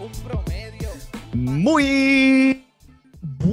un promedio. Muy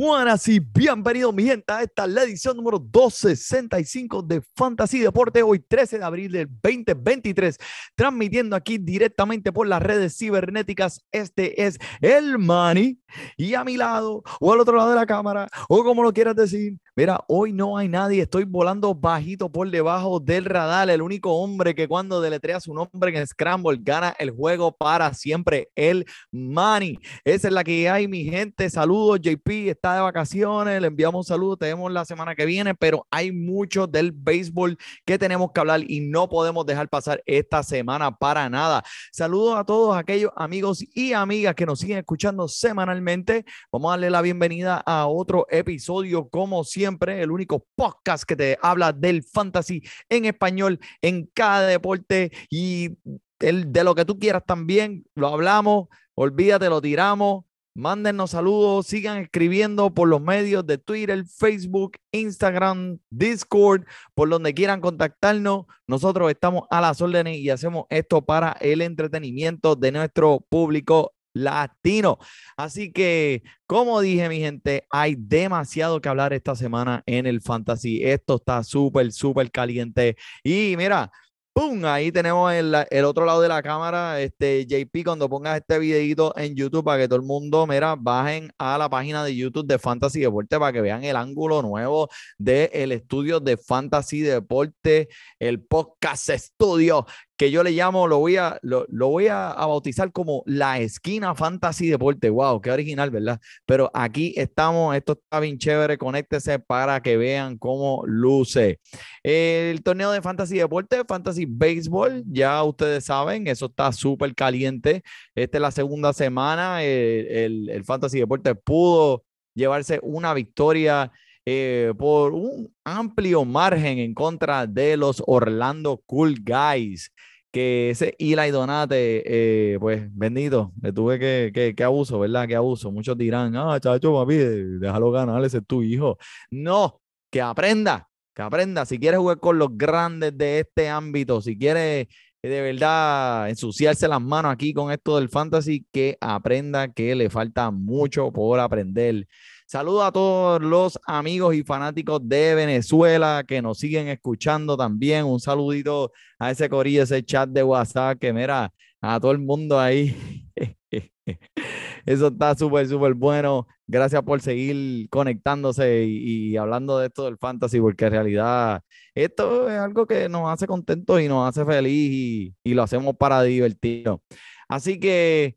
buenas y bienvenidos, mi gente, a esta la edición número 265 de Fantasy Deporte, hoy 13 de abril del 2023, transmitiendo aquí directamente por las redes cibernéticas. Este es el Mani, y a mi lado, o al otro lado de la cámara, o como lo quieras decir. Mira, hoy no hay nadie, estoy volando bajito por debajo del radar. El único hombre que cuando deletrea su nombre en Scramble gana el juego para siempre, el Mani. Esa es la que hay, mi gente. Saludos, JP está de vacaciones. Le enviamos un saludo. Te vemos la semana que viene, pero hay mucho del béisbol que tenemos que hablar y no podemos dejar pasar esta semana para nada. Saludos a todos aquellos amigos y amigas que nos siguen escuchando semanalmente. Vamos a darle la bienvenida a otro episodio, como siempre, el único podcast que te habla del fantasy en español en cada deporte y el, de lo que tú quieras también. Lo hablamos, olvídate, lo tiramos. Mándennos saludos, sigan escribiendo por los medios de Twitter, Facebook, Instagram, Discord, por donde quieran contactarnos. Nosotros estamos a las órdenes y hacemos esto para el entretenimiento de nuestro público latino. Así que, como dije, mi gente, hay demasiado que hablar esta semana en el fantasy. Esto está súper, súper caliente. Y mira, ¡Pum! Ahí tenemos el, otro lado de la cámara, este JP, cuando pongas este videito en YouTube para que todo el mundo, mira, bajen a la página de YouTube de Fantasy Deporte para que vean el ángulo nuevo del estudio de Fantasy Deporte, el podcast estudio que yo le llamo, lo voy a, lo, voy a, bautizar como la esquina Fantasy Deporte. Wow, qué original, ¿verdad? Pero aquí estamos, esto está bien chévere, conéctese para que vean cómo luce. El torneo de Fantasy Deporte, Fantasy Baseball, ya ustedes saben, eso está súper caliente. Esta es la segunda semana, el, el, el Fantasy Deporte pudo llevarse una victoria eh, por un amplio margen en contra de los Orlando Cool Guys. Que ese Eli Donate, eh, pues bendito, le tuve que, que, que, abuso, ¿verdad? Que abuso. Muchos dirán, ah, chacho, papi, déjalo ganar, ese es tu hijo. No, que aprenda, que aprenda. Si quieres jugar con los grandes de este ámbito, si quieres de verdad ensuciarse las manos aquí con esto del fantasy, que aprenda que le falta mucho por aprender. Saludos a todos los amigos y fanáticos de Venezuela que nos siguen escuchando también. Un saludito a ese corillo, ese chat de WhatsApp que mira a todo el mundo ahí. Eso está súper, súper bueno. Gracias por seguir conectándose y, y, hablando de esto del fantasy, porque en realidad esto es algo que nos hace contentos y nos hace feliz y, y lo hacemos para divertirnos. Así que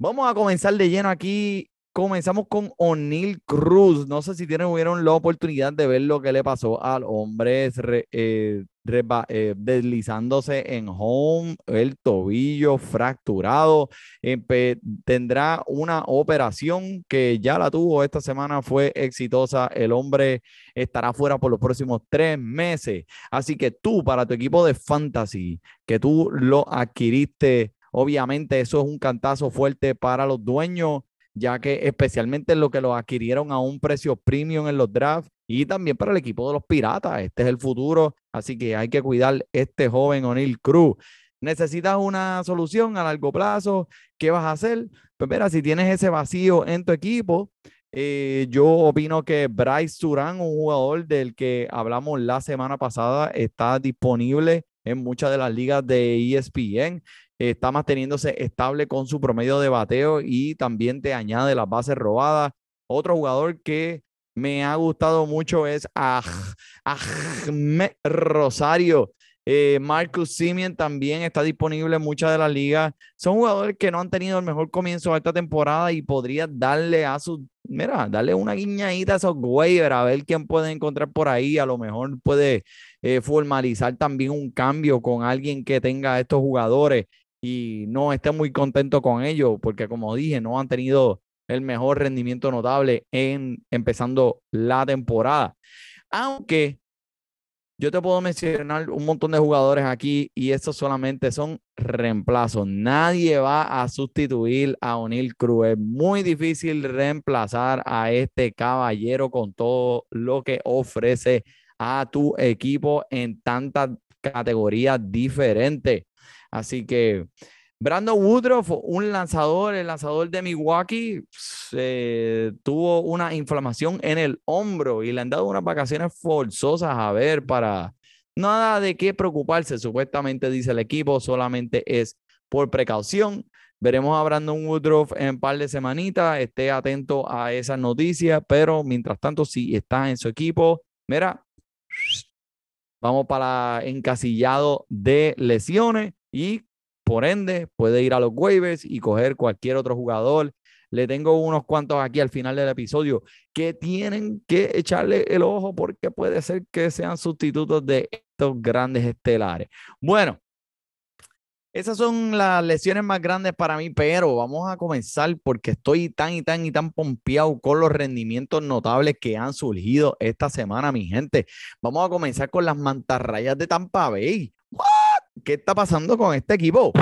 vamos a comenzar de lleno aquí comenzamos con O'Neill Cruz. No sé si tienen hubieron la oportunidad de ver lo que le pasó al hombre re, eh, eh, deslizándose en home, el tobillo fracturado. Tendrá una operación que ya la tuvo esta semana, fue exitosa. El hombre estará fuera por los próximos tres meses. Así que tú, para tu equipo de fantasy, que tú lo adquiriste, obviamente eso es un cantazo fuerte para los dueños ya que especialmente lo que lo adquirieron a un precio premium en los drafts y también para el equipo de los Piratas. Este es el futuro, así que hay que cuidar este joven O'Neill Cruz. Necesitas una solución a largo plazo. ¿Qué vas a hacer? Pues mira, si tienes ese vacío en tu equipo, eh, yo opino que Bryce Surán, un jugador del que hablamos la semana pasada, está disponible en muchas de las ligas de ESPN está manteniéndose estable con su promedio de bateo y también te añade las bases robadas. Otro jugador que me ha gustado mucho es Ahmed Rosario. Eh, Marcus Simeon también está disponible en muchas de las ligas. Son jugadores que no han tenido el mejor comienzo de esta temporada y podría darle a su, mira, darle una guiñadita a esos waivers a ver quién puede encontrar por ahí. A lo mejor puede eh, formalizar también un cambio con alguien que tenga estos jugadores y no esté muy contento con ellos, porque como dije, no han tenido el mejor rendimiento notable en empezando la temporada. Aunque yo te puedo mencionar un montón de jugadores aquí y estos solamente son reemplazos. Nadie va a sustituir a O'Neill Cruz. Es muy difícil reemplazar a este caballero con todo lo que ofrece a tu equipo en tantas categorías diferentes. Así que Brandon Woodruff, un lanzador, el lanzador de Milwaukee, tuvo una inflamación en el hombro y le han dado unas vacaciones forzosas a ver para nada de qué preocuparse, supuestamente dice el equipo, solamente es por precaución. Veremos a Brandon Woodruff en un par de semanitas, esté atento a esas noticias, pero mientras tanto, si está en su equipo, mira, vamos para encasillado de lesiones y por ende, puede ir a los waivers y coger cualquier otro jugador. Le tengo unos cuantos aquí al final del episodio que tienen que echarle el ojo porque puede ser que sean sustitutos de estos grandes estelares. Bueno, esas son las lesiones más grandes para mí, pero vamos a comenzar porque estoy tan y tan y tan pompeado con los rendimientos notables que han surgido esta semana, mi gente. Vamos a comenzar con las mantarrayas de Tampa Bay. ¿Qué está pasando con este equipo?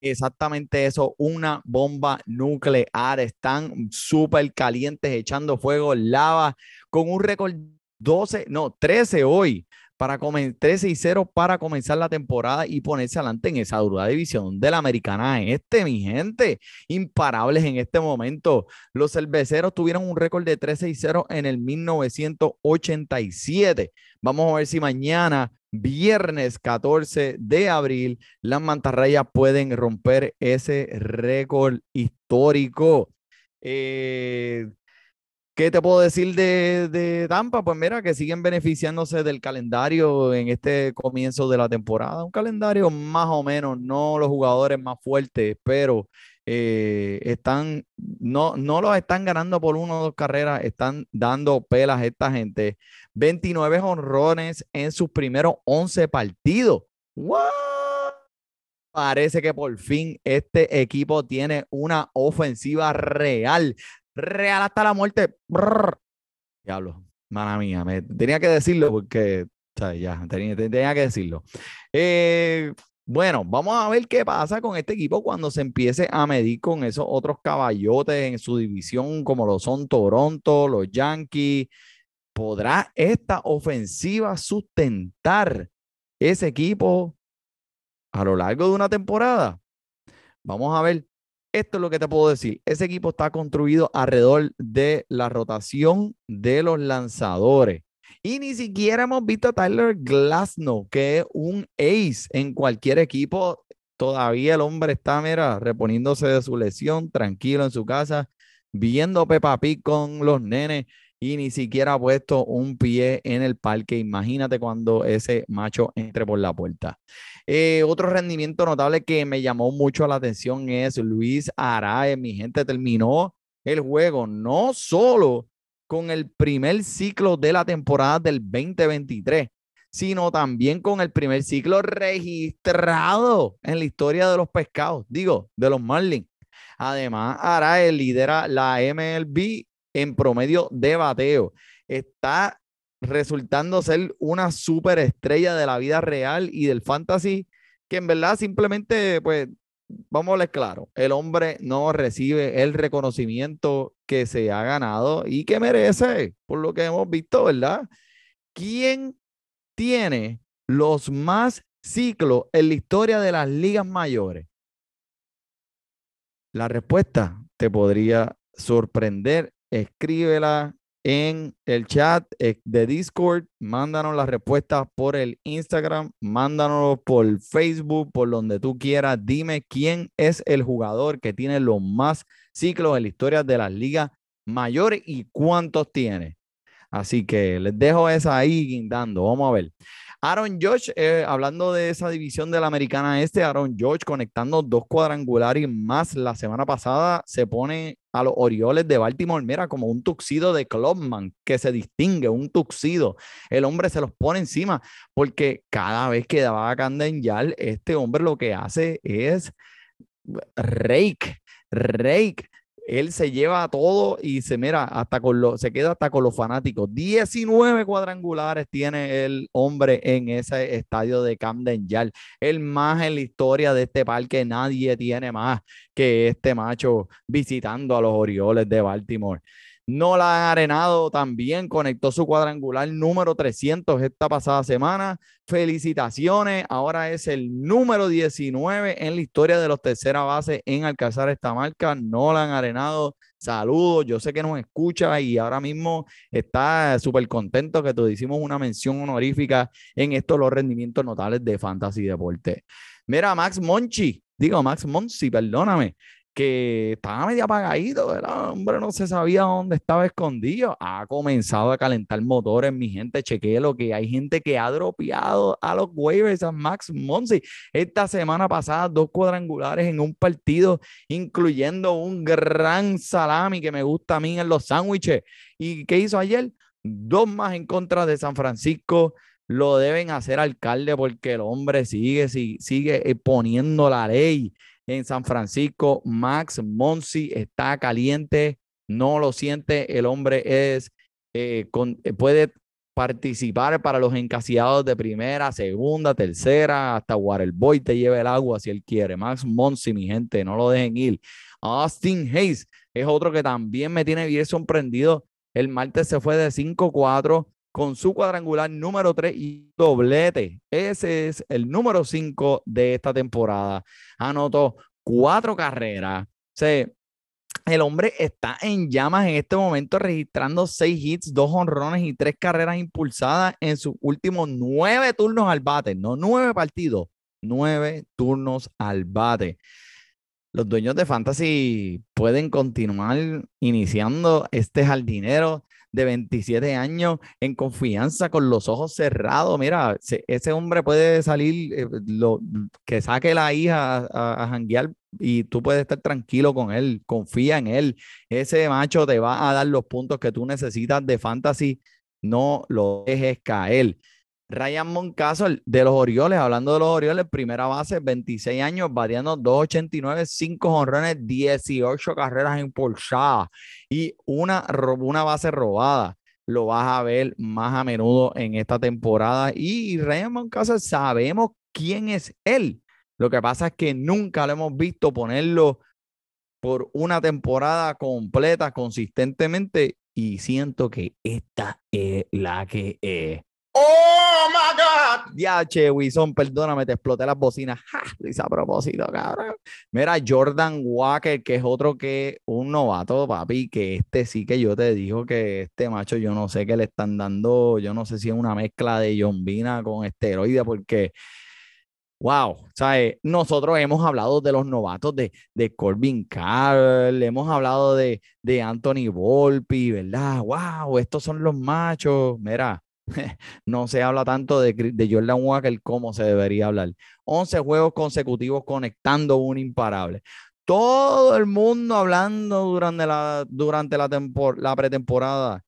Exactamente eso, una bomba nuclear. Están súper calientes, echando fuego, lava, con un récord 12, no, 13 hoy, para comen 13 y 0 para comenzar la temporada y ponerse adelante en esa dura división de la americana este, mi gente. Imparables en este momento. Los cerveceros tuvieron un récord de 13 y 0 en el 1987. Vamos a ver si mañana viernes 14 de abril, las mantarrayas pueden romper ese récord histórico. Eh, ¿Qué te puedo decir de, de, Tampa? Pues mira, que siguen beneficiándose del calendario en este comienzo de la temporada. Un calendario más o menos, no los jugadores más fuertes, pero eh, están, no, no los están ganando por una o dos carreras, están dando pelas a esta gente. 29 honrones en sus primeros 11 partidos. ¿What? Parece que por fin este equipo tiene una ofensiva real. Real hasta la muerte. Brrr. Diablo, mala mía. Me, tenía que decirlo porque ya tenía, tenía, que decirlo. Eh, bueno, vamos a ver qué pasa con este equipo cuando se empiece a medir con esos otros caballotes en su división, como lo son Toronto, los Yankees. ¿Podrá esta ofensiva sustentar ese equipo a lo largo de una temporada? Vamos a ver. Esto es lo que te puedo decir. Ese equipo está construido alrededor de la rotación de los lanzadores. Y ni siquiera hemos visto a Tyler Glasnow, que es un ace en cualquier equipo. Todavía el hombre está, mira, reponiéndose de su lesión, tranquilo en su casa, viendo Peppa Pig con los nenes y ni siquiera ha puesto un pie en el parque. Imagínate cuando ese macho entre por la puerta. Eh, otro rendimiento notable que me llamó mucho la atención es Luis Arae. Mi gente terminó el juego no solo con el primer ciclo de la temporada del 2023, sino también con el primer ciclo registrado en la historia de los pescados, digo, de los Marlins. Además, Arae lidera la MLB en promedio de bateo. Está resultando ser una superestrella de la vida real y del fantasy, que en verdad simplemente, pues, vamos a hablar claro, el hombre no recibe el reconocimiento que se ha ganado y que merece, por lo que hemos visto, ¿verdad? ¿Quién tiene los más ciclos en la historia de las ligas mayores? La respuesta te podría sorprender escríbela en el chat eh, de Discord, mándanos las respuestas por el Instagram, mándanos por Facebook, por donde tú quieras. Dime quién es el jugador que tiene los más ciclos en la historia de las ligas mayores y cuántos tiene. Así que les dejo esa ahí guindando. Vamos a ver. Aaron George, eh, hablando de esa división de la americana este, Aaron George conectando dos cuadrangulares más la semana pasada, se pone a los Orioles de Baltimore, mira, como un tuxido de Clubman que se distingue, un tuxido. El hombre se los pone encima porque cada vez que daba a Camden Yard, este hombre lo que hace es rake, rake él se lleva todo y se mira hasta con lo, se queda hasta con los fanáticos. 19 cuadrangulares tiene el hombre en ese estadio de Camden Yard. El más en la historia de este parque, nadie tiene más que este macho visitando a los Orioles de Baltimore. Nolan Arenado también conectó su cuadrangular número 300 esta pasada semana. Felicitaciones. Ahora es el número 19 en la historia de los tercera base en alcanzar esta marca. Nolan Arenado, saludos. Yo sé que nos escucha y ahora mismo está súper contento que te hicimos una mención honorífica en estos los rendimientos notables de Fantasy Deporte. Mira, Max Monchi, digo Max Monchi, perdóname, que estaba medio apagadito, ¿verdad? Hombre, no se sabía dónde estaba escondido. Ha comenzado a calentar motores, mi gente. Chequee lo que hay gente que ha dropeado a los waivers a Max Monsi. Esta semana pasada, dos cuadrangulares en un partido, incluyendo un gran salami que me gusta a mí en los sándwiches. ¿Y qué hizo ayer? Dos más en contra de San Francisco lo deben hacer alcalde porque el hombre sigue, sigue, sigue poniendo la ley en San Francisco. Max Monsi está caliente, no lo siente. El hombre es, eh, eh, puede participar para los encasillados de primera, segunda, tercera, hasta Waterboy te lleve el agua si él quiere. Max Monsi, mi gente, no lo dejen ir. Austin Hayes es otro que también me tiene bien sorprendido. El martes se fue de 5-4 con su cuadrangular número 3 y doblete. Ese es el número 5 de esta temporada. Anotó cuatro carreras. el hombre está en llamas en este momento, registrando seis hits, dos honrones y tres carreras impulsadas en sus últimos nueve turnos al bate. No nueve partidos, nueve turnos al bate. Los dueños de Fantasy pueden continuar iniciando este jardinero de 27 años en confianza, con los ojos cerrados. Mira, ese hombre puede salir, eh, lo, que saque la hija a, a y tú puedes estar tranquilo con él, confía en él. Ese macho te va a dar los puntos que tú necesitas de fantasy, no lo dejes caer. Ryan Moncaso de los Orioles, hablando de los Orioles, primera base, 26 años, variando 2.89, 5 honrones, 18 carreras impulsadas y una, una base robada. Lo vas a ver más a menudo en esta temporada. Y Ryan Moncaso, sabemos quién es él. Lo que pasa es que nunca lo hemos visto ponerlo por una temporada completa, consistentemente, y siento que esta es la que es. ¡Oh, God! Ya, che, Wilson, perdóname, te exploté las bocinas. ¡Ja! Hice a propósito, cabrón. Mira, Jordan Walker, que es otro que un novato, papi, que este sí que yo te digo que este macho, yo no sé qué le están dando, yo no sé si es una mezcla de John Vina con esteroide, porque Wow, ¿sabes? Nosotros hemos hablado de los novatos de, de Corbin Carroll, hemos hablado de, de Anthony Volpi, ¿verdad? Wow, estos son los machos. Mira, no se habla tanto de, de, Jordan Walker como se debería hablar. 11 juegos consecutivos conectando un imparable. Todo el mundo hablando durante la, durante la, pretemporada.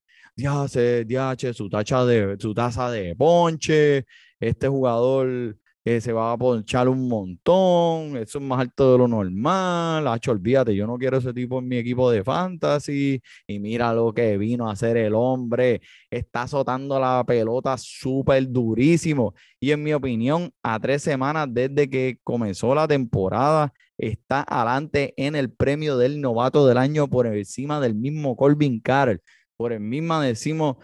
Se, ya, su, tacha de, su taza de ponche, este jugador se va a ponchar un montón, eso es más alto de lo normal, hacho, olvídate, yo no quiero ese tipo en mi equipo de fantasy, y mira lo que vino a hacer el hombre, está azotando la pelota súper durísimo, y en mi opinión, a tres semanas desde que comenzó la temporada, está adelante en el premio del novato del año por encima del mismo Colvin Carter, por el decimos,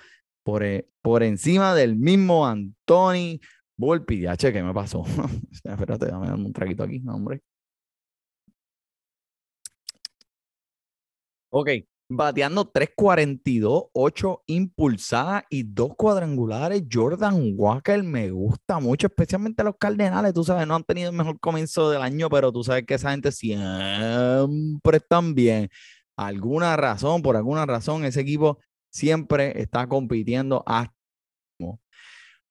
por, e, por encima del mismo Anthony Volpi, ya che, ¿qué me pasó? Espérate, dame un traguito aquí, no, hombre. Ok, bateando 3.42, 8 impulsadas y 2 cuadrangulares. Jordan Walker me gusta mucho, especialmente los Cardenales. Tú sabes, no han tenido el mejor comienzo del año, pero tú sabes que esa gente siempre están bien. Alguna razón, por alguna razón, ese equipo siempre está compitiendo hasta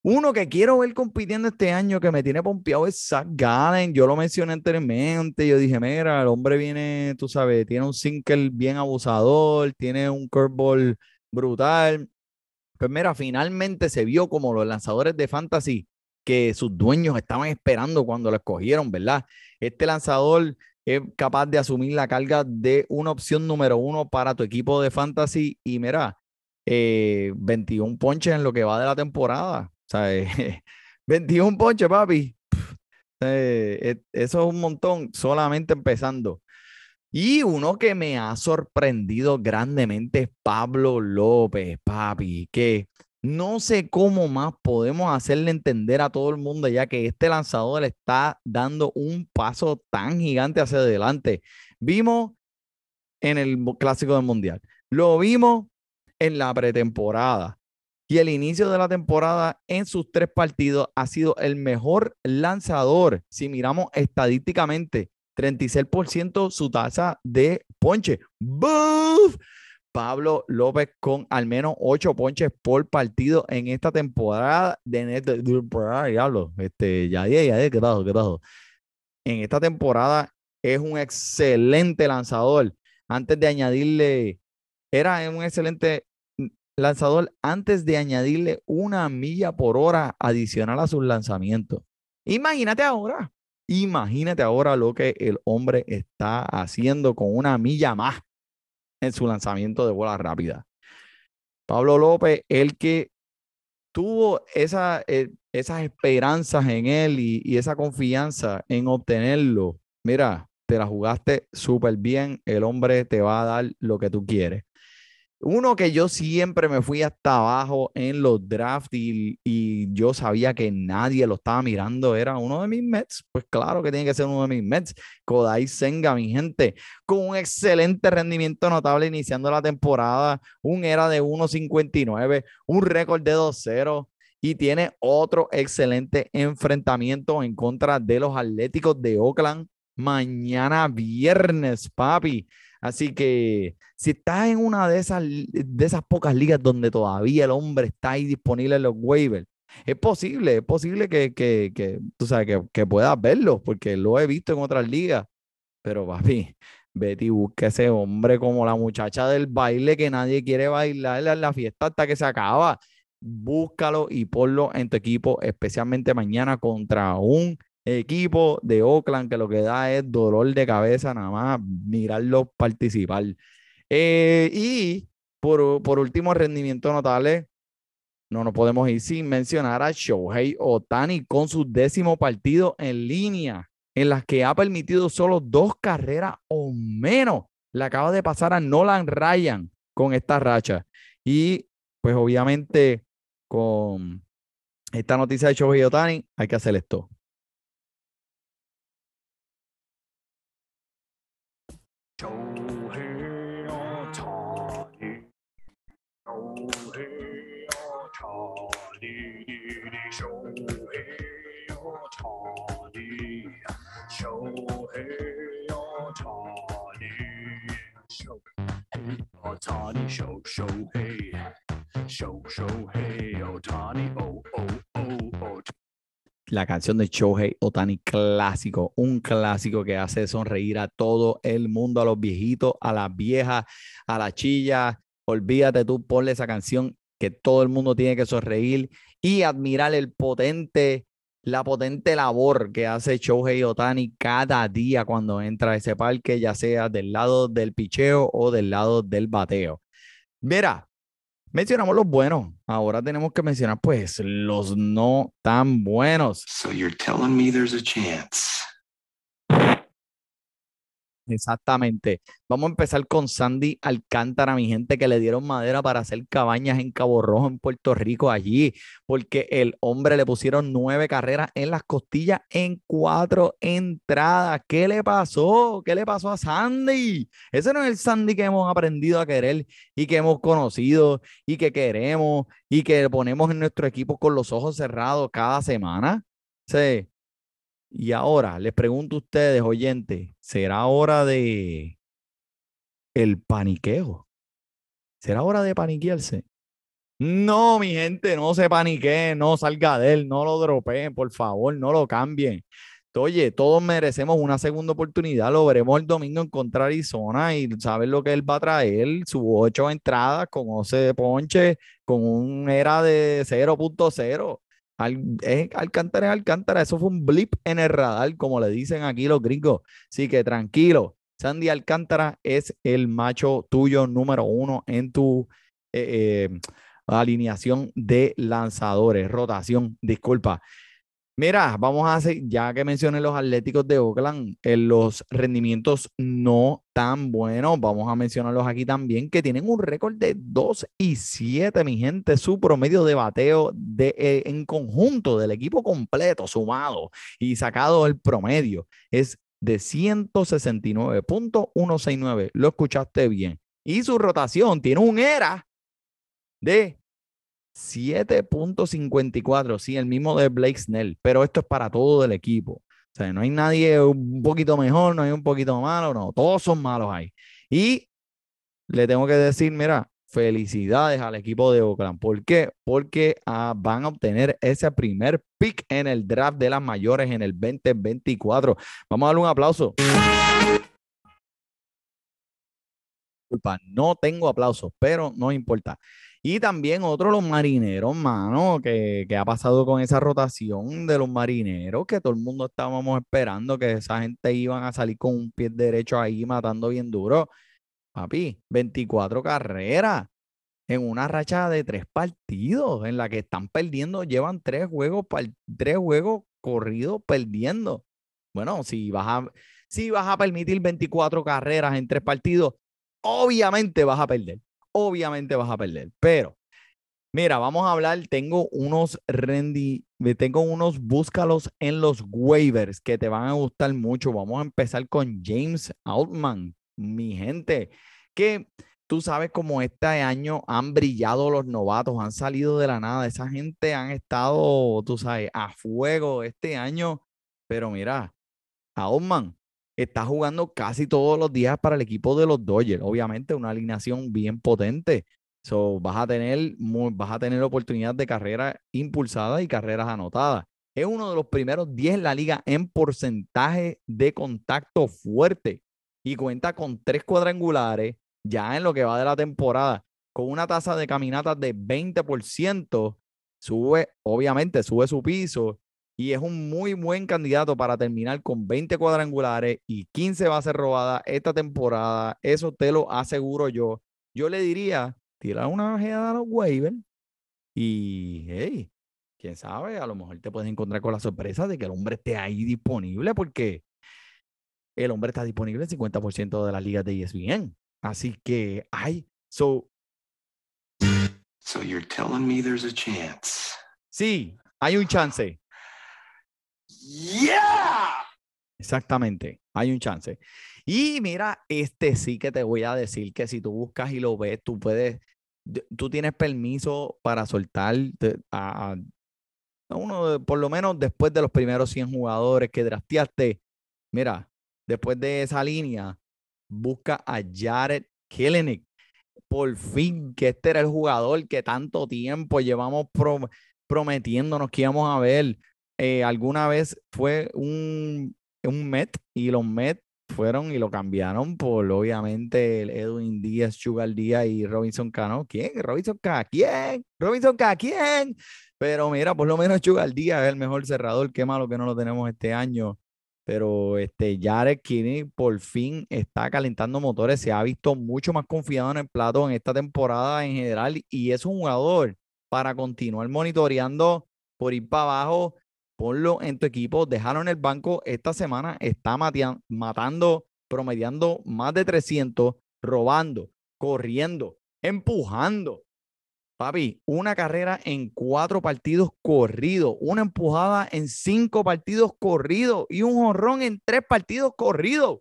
uno que quiero ver compitiendo este año que me tiene pompeado es Zach Gallen. Yo lo mencioné anteriormente. Yo dije, mira, el hombre viene, tú sabes, tiene un single bien abusador, tiene un curveball brutal. Pues mira, finalmente se vio como los lanzadores de fantasy que sus dueños estaban esperando cuando lo escogieron, ¿verdad? Este lanzador es capaz de asumir la carga de una opción número uno para tu equipo de fantasy y mira, 21 eh, ponches en lo que va de la temporada. Sea, 21 ponches, papi. Eh, eso es un montón, solamente empezando. Y uno que me ha sorprendido grandemente es Pablo López, papi, que no sé cómo más podemos hacerle entender a todo el mundo ya que este lanzador le está dando un paso tan gigante hacia adelante. Vimos en el Clásico del Mundial, lo vimos en la pretemporada, y el inicio de la temporada en sus tres partidos ha sido el mejor lanzador. Si miramos estadísticamente, 36% su tasa de ponche. ¡Buf! Pablo López con al menos 8 ponches por partido en esta temporada de diablo. Este, ya, ya, ya, ¿qué pasó? ¿Qué? En esta temporada es un excelente lanzador. Antes de añadirle, era un excelente lanzador antes de añadirle una milla por hora adicional a sus lanzamientos. Imagínate ahora, imagínate ahora lo que el hombre está haciendo con una milla más en su lanzamiento de bola rápida. Pablo López, el que tuvo eh, esas esperanzas en él y, y esa confianza en obtenerlo, mira, te la jugaste súper bien, el hombre te va a dar lo que tú quieres. Uno que yo siempre me fui hasta abajo en los drafts y, yo sabía que nadie lo estaba mirando, era uno de mis Mets. Pues claro que tiene que ser uno de mis Mets. Kodai Senga, mi gente, con un excelente rendimiento notable iniciando la temporada, un era de 1.59, un récord de 2-0 y tiene otro excelente enfrentamiento en contra de los Atléticos de Oakland mañana viernes, papi. Así que si estás en una de esas, de esas pocas ligas donde todavía el hombre está ahí disponible en los waivers, es posible, es posible que, que, que tú sabes, que, que, puedas verlo, porque lo he visto en otras ligas. Pero papi, Betty, busca ese hombre como la muchacha del baile que nadie quiere bailar en la fiesta hasta que se acaba. Búscalo y ponlo en tu equipo, especialmente mañana contra un equipo de Oakland que lo que da es dolor de cabeza nada más mirarlo participar. Eh, y por, por último, rendimiento notable, no nos podemos ir sin mencionar a Shohei Otani con su décimo partido en línea, en las que ha permitido solo dos carreras o menos. Le acaba de pasar a Nolan Ryan con esta racha. Y pues obviamente con esta noticia de Shohei Otani hay que hacer esto. Shohei Otani. Shohei Otani. Shohei Otani. Shohei Otani. Shohei Otani. Show, show, hey. Show, show, hey, oh, Otani. Oh, oh, La canción de Shohei Otani clásico, un clásico que hace sonreír a todo el mundo, a los viejitos, a las viejas, a la chilla. Olvídate tú, ponle esa canción que todo el mundo tiene que sonreír y admirar el potente, la potente labor que hace Shohei Otani cada día cuando entra a ese parque, ya sea del lado del picheo o del lado del bateo. Mira, mencionamos los buenos, ahora tenemos que mencionar pues los no tan buenos. So you're telling me there's a chance. Exactamente. Vamos a empezar con Sandy Alcántara, mi gente, que le dieron madera para hacer cabañas en Cabo Rojo, en Puerto Rico, allí, porque el hombre le pusieron nueve carreras en las costillas en cuatro entradas. ¿Qué le pasó? ¿Qué le pasó a Sandy? Ese no es el Sandy que hemos aprendido a querer y que hemos conocido y que queremos y que ponemos en nuestro equipo con los ojos cerrados cada semana. Sí. Y ahora les pregunto a ustedes, oyentes, ¿será hora de el paniqueo? ¿Será hora de paniquearse? No, mi gente, no se paniqueen, no salga de él, no lo dropeen, por favor, no lo cambien. Oye, todos merecemos una segunda oportunidad. Lo veremos el domingo en contra Arizona y saber lo que él va a traer. Sus ocho entradas con 11 de ponche, con un era de 0.0. Al, es Alcántara es Alcántara, eso fue un blip en el radar, como le dicen aquí los gringos. Así que tranquilo, Sandy Alcántara es el macho tuyo número uno en tu eh, eh, alineación de lanzadores, rotación, disculpa. Mira, vamos a hacer, ya que mencioné los Atléticos de Oakland, en los rendimientos no tan buenos, vamos a mencionarlos aquí también, que tienen un récord de 2 y 7, mi gente, su promedio de bateo de, eh, en conjunto del equipo completo, sumado y sacado el promedio, es de 169.169. Lo escuchaste bien. Y su rotación tiene un ERA de 7.54, sí, el mismo de Blake Snell, pero esto es para todo el equipo. O sea, no hay nadie un poquito mejor, no hay un poquito malo, no, todos son malos ahí. Y le tengo que decir, mira, felicidades al equipo de Oakland. ¿Por qué? Porque ah, van a obtener ese primer pick en el draft de las mayores en el 2024. Vamos a darle un aplauso. Disculpa, no tengo aplausos, pero no importa. Y también otro, los marineros, mano, que, que ha pasado con esa rotación de los marineros, que todo el mundo estábamos esperando que esa gente iban a salir con un pie derecho ahí matando bien duro. Papi, 24 carreras en una racha de tres partidos en la que están perdiendo, llevan tres juegos, tres juegos corridos perdiendo. Bueno, si vas a, si vas a permitir 24 carreras en tres partidos, obviamente vas a perder obviamente vas a perder. Pero, mira, vamos a hablar, tengo unos rendi, tengo unos búscalos en los waivers que te van a gustar mucho. Vamos a empezar con James Altman, mi gente, que tú sabes cómo este año han brillado los novatos, han salido de la nada. Esa gente han estado, tú sabes, a fuego este año. Pero mira, Altman está jugando casi todos los días para el equipo de los Dodgers. Obviamente, una alineación bien potente. So, vas a tener, vas a tener oportunidad de carrera impulsada y carreras anotadas. Es uno de los primeros 10 en la liga en porcentaje de contacto fuerte y cuenta con tres cuadrangulares ya en lo que va de la temporada, con una tasa de caminatas de 20%. Sube, obviamente, sube su piso y es un muy buen candidato para terminar con 20 cuadrangulares y 15 bases robadas esta temporada. Eso te lo aseguro yo. Yo le diría, tira una ojeada a los waivers y, hey, quién sabe, a lo mejor te puedes encontrar con la sorpresa de que el hombre esté ahí disponible porque el hombre está disponible en 50% de las ligas de ESPN. Así que, ay, so. So you're telling me there's a chance. Sí, hay un chance. Yeah. Exactamente, hay un chance. Y mira, este sí que te voy a decir que si tú buscas y lo ves, tú puedes, tú tienes permiso para soltar a, uno, por lo menos después de los primeros 100 jugadores que drafteaste. Mira, después de esa línea, busca a Jared Kellenick. Por fin, que este era el jugador que tanto tiempo llevamos prometiéndonos que íbamos a ver. Eh, alguna vez fue un, un Met y los Met fueron y lo cambiaron por obviamente el Edwin Díaz, Sugar Díaz y Robinson Cano. ¿Quién? Robinson K. ¿Quién? Robinson K. ¿Quién? Pero mira, por lo menos Sugar Díaz es el mejor cerrador. Qué malo que no lo tenemos este año. Pero este Jared Kinney por fin está calentando motores. Se ha visto mucho más confiado en el plato en esta temporada en general. Y es un jugador para continuar monitoreando por ir para abajo ponlo en tu equipo, déjalo en el banco. Esta semana está matando promediando más de 300, robando, corriendo, empujando. Papi, una carrera en cuatro partidos corridos, una empujada en cinco partidos corridos y un honrón en tres partidos corridos.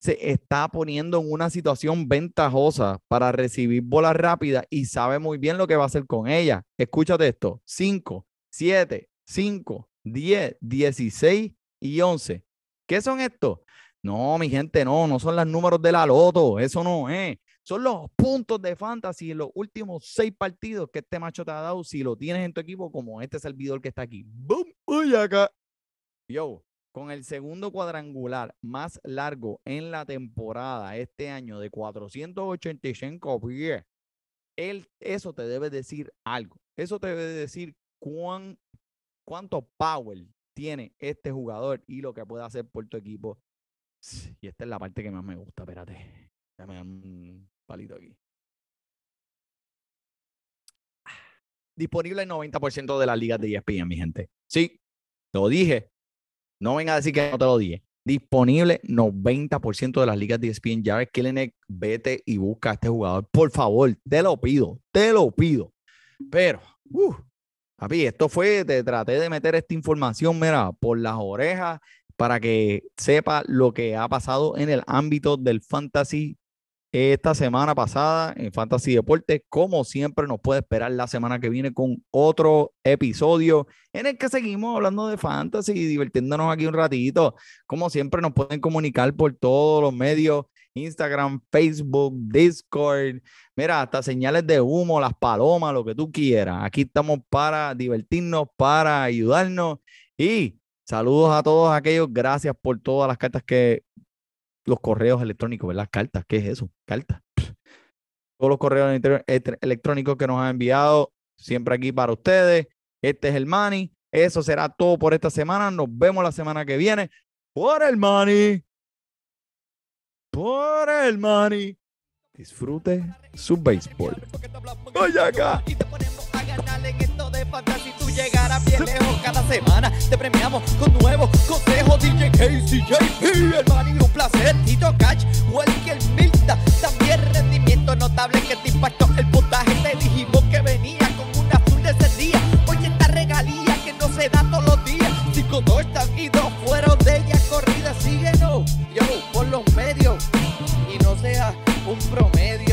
Se está poniendo en una situación ventajosa para recibir bolas rápidas y sabe muy bien lo que va a hacer con ella. Escúchate esto: 5, 7, 5, 10, 16 y 11. ¿Qué son estos? No, mi gente, no, no son los números de la loto, eso no es. Son los puntos de fantasy en los últimos seis partidos que este macho te ha dado si lo tienes en tu equipo, como este servidor que está aquí. ¡Bum! ¡Uy, acá! Yo, con el segundo cuadrangular más largo en la temporada este año de 485 pies, él, eso te debe decir algo. Eso te debe decir cuán, cuánto power tiene este jugador y lo que puede hacer por tu equipo. Y esta es la parte que más me gusta. Espérate. Dar un palito aquí. Disponible el 90% de las ligas de ESPN, mi gente. Sí, lo dije. No venga a decir que no te lo dije. Disponible 90% de las ligas de ESPN. Jared Kellenek, vete y busca a este jugador. Por favor, te lo pido. Te lo pido. Pero, uh, esto fue, te traté de meter esta información, mira, por las orejas para que sepa lo que ha pasado en el ámbito del fantasy esta semana pasada en Fantasy Deportes. Como siempre, nos puede esperar la semana que viene con otro episodio en el que seguimos hablando de fantasy y divirtiéndonos aquí un ratito. Como siempre, nos pueden comunicar por todos los medios. Instagram, Facebook, Discord, mira, hasta señales de humo, las palomas, lo que tú quieras. Aquí estamos para divertirnos, para ayudarnos y saludos a todos aquellos. Gracias por todas las cartas que los correos electrónicos, ¿verdad? Cartas, ¿qué es eso? Cartas. Todos los correos electrónicos que nos han enviado, siempre aquí para ustedes. Este es el Money. Eso será todo por esta semana. Nos vemos la semana que viene. Por el Money. Por el Money. Disfrute su béisbol. Vaya acá para atrás si tú llegaras bien lejos. Cada semana te premiamos con nuevos consejos. DJ Casey, JP, el man y un placer. Tito Cash, Welker, Milta. También rendimiento notable que te impactó el puntaje. Te dijimos que venía con un azul de ese día. Oye, esta regalía que no se da todos los días. Cinco, dos están y dos fueron de ella corrida. Síguenos, yo, por los medios. Y no seas un promedio.